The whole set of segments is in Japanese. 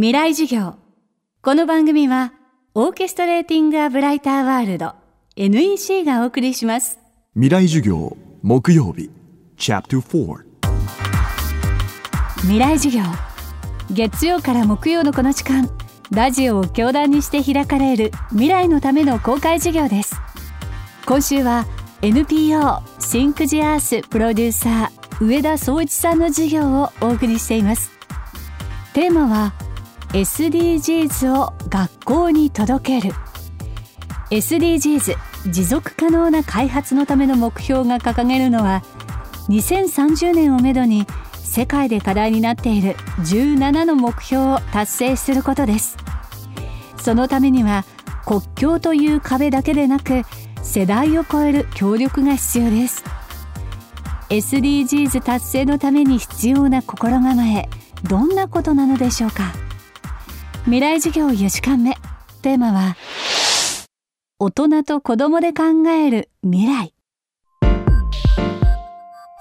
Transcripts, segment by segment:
未来授業。この番組はオーケストレーティング・ア・ブライター・ワールド NEC がお送りします。未来授業木曜日チャプター未来授業。月曜から木曜のこの時間ラジオを教壇にして開かれる未来のための公開授業です。今週は NPO シンクジアースプロデューサー上田総一さんの授業をお送りしています。テーマは SDGs を学校に届ける。SDGs 持続可能な開発のための目標が掲げるのは2030年をめどに世界で課題になっている17の目標を達成することです。そのためには国境という壁だけでなく世代を超える協力が必要です。SDGs 達成のために必要な心構えどんなことなのでしょうか？未来授業4時間目テーマは大人と子供で考える未来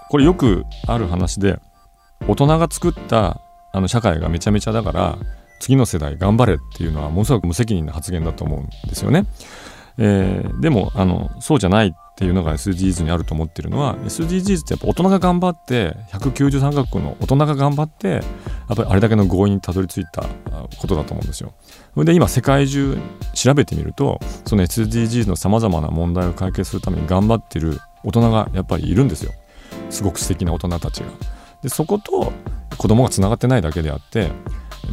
これよくある話で大人が作ったあの社会がめちゃめちゃだから次の世代頑張れっていうのはものすごく無責任な発言だと思うんですよね。えー、でもあのそうじゃないっていうのが SDGs にあると思ってるのは SDGs ってやっぱ大人が頑張って193カ国の大人が頑張ってやっぱりあれだけの合意にたどり着いたことだと思うんですよ。で今世界中調べてみるとその SDGs のさまざまな問題を解決するために頑張ってる大人がやっぱりいるんですよ。すごく素敵な大人たちが。でそこと子供がつながってないだけであって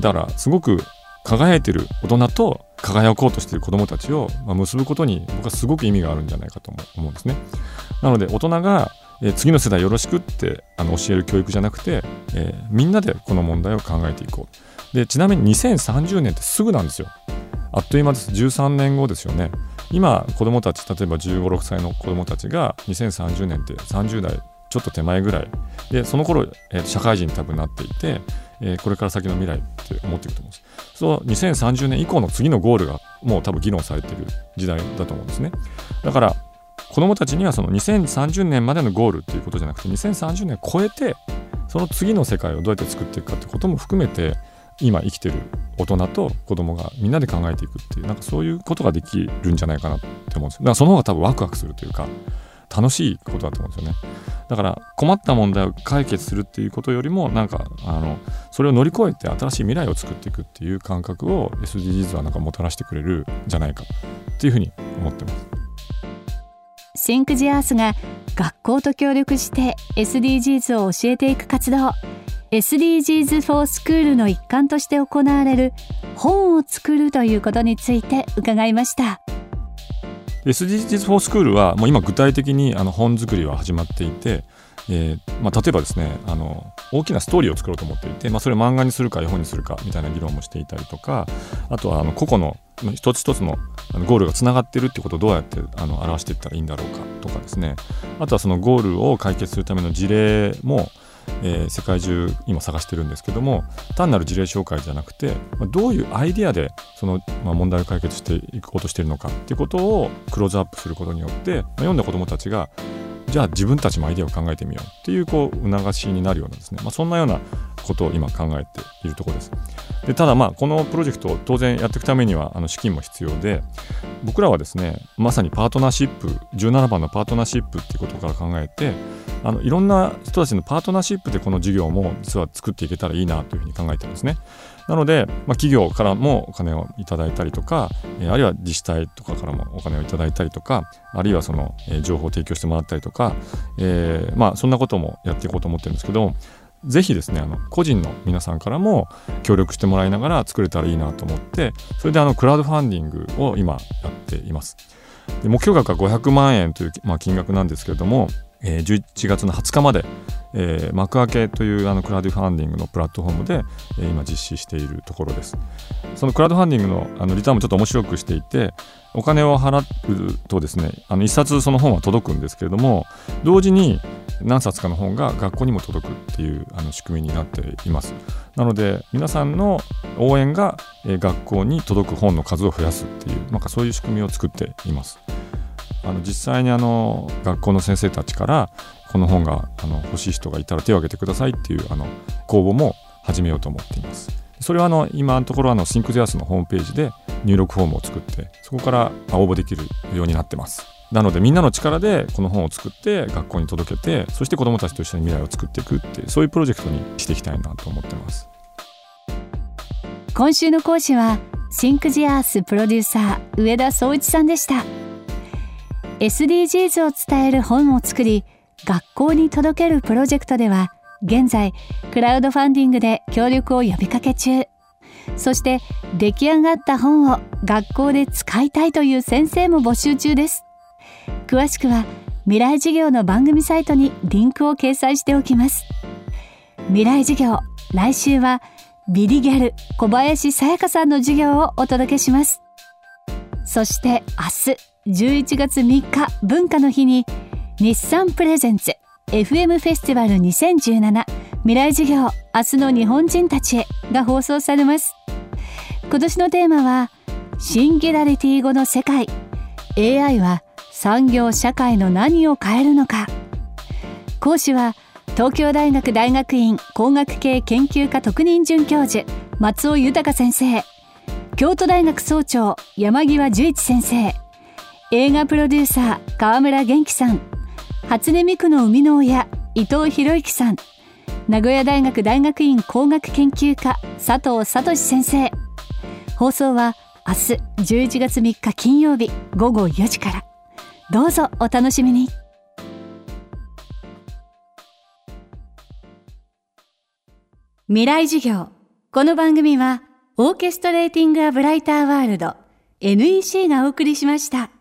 だからすごく輝いてる大人と輝こうとしている子どもたちをま結ぶことに僕はすごく意味があるんじゃないかと思うんですね。なので大人がえ次の世代よろしくってあの教える教育じゃなくて、えー、みんなでこの問題を考えていこう。でちなみに2030年ってすぐなんですよ。あっという間です。13年後ですよね。今子どもたち例えば1 5 6歳の子どもたちが2030年って30代ちょっと手前ぐらい。でその頃、えー、社会人に多分なっていて、えー、これから先の未来って思っていくと思うんです。その2030年以降の次のゴールがもう多分議論されている時代だと思うんですね。だから子どもたちにはその2030年までのゴールっていうことじゃなくて2030年を超えてその次の世界をどうやって作っていくかってことも含めて今生きてる大人と子供がみんなで考えていくっていうなんかそういうことができるんじゃないかなって思うんです。だからその方が多分ワクワクするというか楽しいことだと思うんですよね。だから困った問題を解決するっていうことよりもなんかあのそれを乗り越えて新しい未来を作っていくっていう感覚を SDGs はなんかもたらしてくれるんじゃないかっていうふうに思ってます。シンクジアースが学校と協力して SDGs を教えていく活動。SDGs for School の一環として行われる本を作るということについて伺いました。SDGs for School はもう今具体的にあの本作りは始まっていて、えーまあ、例えばですねあの大きなストーリーを作ろうと思っていて、まあ、それを漫画にするか絵本にするかみたいな議論もしていたりとかあとはあの個々の一つ一つのゴールがつながってるってことをどうやってあの表していったらいいんだろうかとかですね。あとはそのゴールを解決するための事例もえー、世界中今探してるんですけども単なる事例紹介じゃなくて、ま、どういうアイデアでその、まあ、問題を解決していこうとしてるのかっていうことをクローズアップすることによって、まあ、読んだ子どもたちがじゃあ自分たちもアイデアを考えてみようっていうこう促しになるようなですね、まあ、そんなようなことを今考えているところです。でただまあこのプロジェクトを当然やっていくためにはあの資金も必要で僕らはですねまさにパートナーシップ17番のパートナーシップっていうことから考えてあのいろんな人たちのパートナーシップでこの事業も実は作っていけたらいいなというふうに考えてるんですね。なので、まあ、企業からもお金をいただいたりとか、えー、あるいは自治体とかからもお金をいただいたりとかあるいはその、えー、情報を提供してもらったりとか、えー、まあそんなこともやっていこうと思ってるんですけどぜひですねあの個人の皆さんからも協力してもらいながら作れたらいいなと思ってそれであのクラウドファンディングを今やっています。で目標額は500万円という、まあ、金額なんですけれども、えー、11月の20日まで、えー、幕開けというあのクラウドファンディングのプラットフォームで、えー、今実施しているところです。そのクラウドファンディングのあのリターンもちょっと面白くしていてお金を払うとですねあの1冊その本は届くんですけれども同時に何冊かの本が学校にも届くっていうあの仕組みになっています。なので皆さんの応援が、え学校に届く本の数を増やすっていうなんかそういう仕組みを作っています。あの実際にあの学校の先生たちからこの本があの欲しい人がいたら手を挙げてくださいっていうあの公募も始めようと思っています。それはあの今のところあのシンクゼアスのホームページで入力フォームを作ってそこから応募できるようになってます。なのでみんなの力でこの本を作って学校に届けてそして子どもたちと一緒に未来を作っていくってそういうプロジェクトにしていきたいなと思ってます。今週の講師はシンクジアースプロデューサー上田総一さんでした。SDGs を伝える本を作り学校に届けるプロジェクトでは現在クラウドファンディングで協力を呼びかけ中。そして出来上がった本を学校で使いたいという先生も募集中です。詳しくは未来授業の番組サイトにリンクを掲載しておきます。未来授業来週はビリギャル小林さやかさんの授業をお届けします。そして明日。11月3日文化の日に日産プレゼンツ FM フェスティバル2017未来授業明日の日本人たちへが放送されます。今年のテーマはシンギュラリティ語の世界。AI は産業社会の何を変えるのか。講師は東京大学大学院工学系研究科特任准教授松尾豊先生。京都大学総長山際十一先生。映画プロデューサー川村元気さん。初音ミクの生みの親伊藤博之さん。名古屋大学大学院工学研究科佐藤聡先生。放送は明日11月3日金曜日午後4時から。どうぞお楽しみに。未来授業。この番組はオーケストレーティング・ア・ブライター・ワールド NEC がお送りしました。